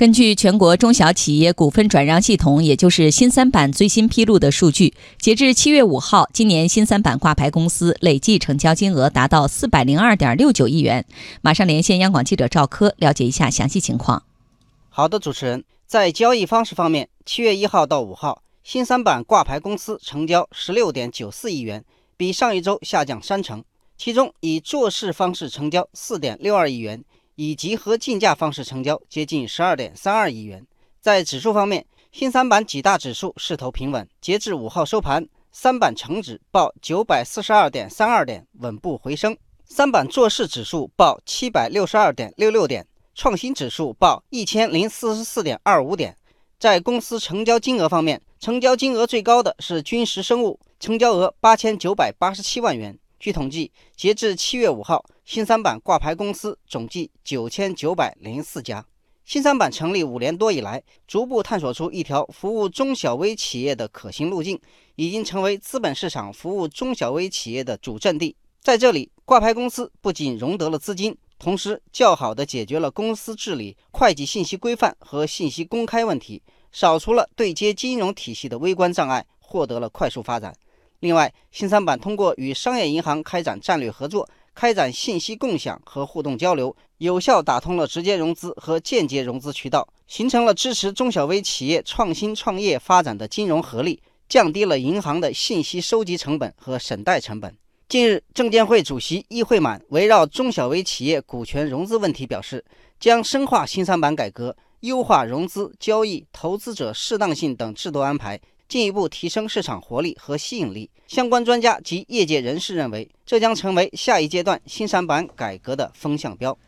根据全国中小企业股份转让系统，也就是新三板最新披露的数据，截至七月五号，今年新三板挂牌公司累计成交金额达到四百零二点六九亿元。马上连线央广记者赵科，了解一下详细情况。好的，主持人，在交易方式方面，七月一号到五号，新三板挂牌公司成交十六点九四亿元，比上一周下降三成。其中，以做市方式成交四点六二亿元。以集合竞价方式成交接近十二点三二亿元。在指数方面，新三板几大指数势头平稳。截至五号收盘，三板成指报九百四十二点三二点，稳步回升；三板做市指数报七百六十二点六六点，创新指数报一千零四十四点二五点。在公司成交金额方面，成交金额最高的是君实生物，成交额八千九百八十七万元。据统计，截至七月五号，新三板挂牌公司总计九千九百零四家。新三板成立五年多以来，逐步探索出一条服务中小微企业的可行路径，已经成为资本市场服务中小微企业的主阵地。在这里，挂牌公司不仅融得了资金，同时较好地解决了公司治理、会计信息规范和信息公开问题，扫除了对接金融体系的微观障碍，获得了快速发展。另外，新三板通过与商业银行开展战略合作，开展信息共享和互动交流，有效打通了直接融资和间接融资渠道，形成了支持中小微企业创新创业发展的金融合力，降低了银行的信息收集成本和审贷成本。近日，证监会主席易会满围绕中小微企业股权融资问题表示，将深化新三板改革，优化融资、交易、投资者适当性等制度安排。进一步提升市场活力和吸引力。相关专家及业界人士认为，这将成为下一阶段新三板改革的风向标。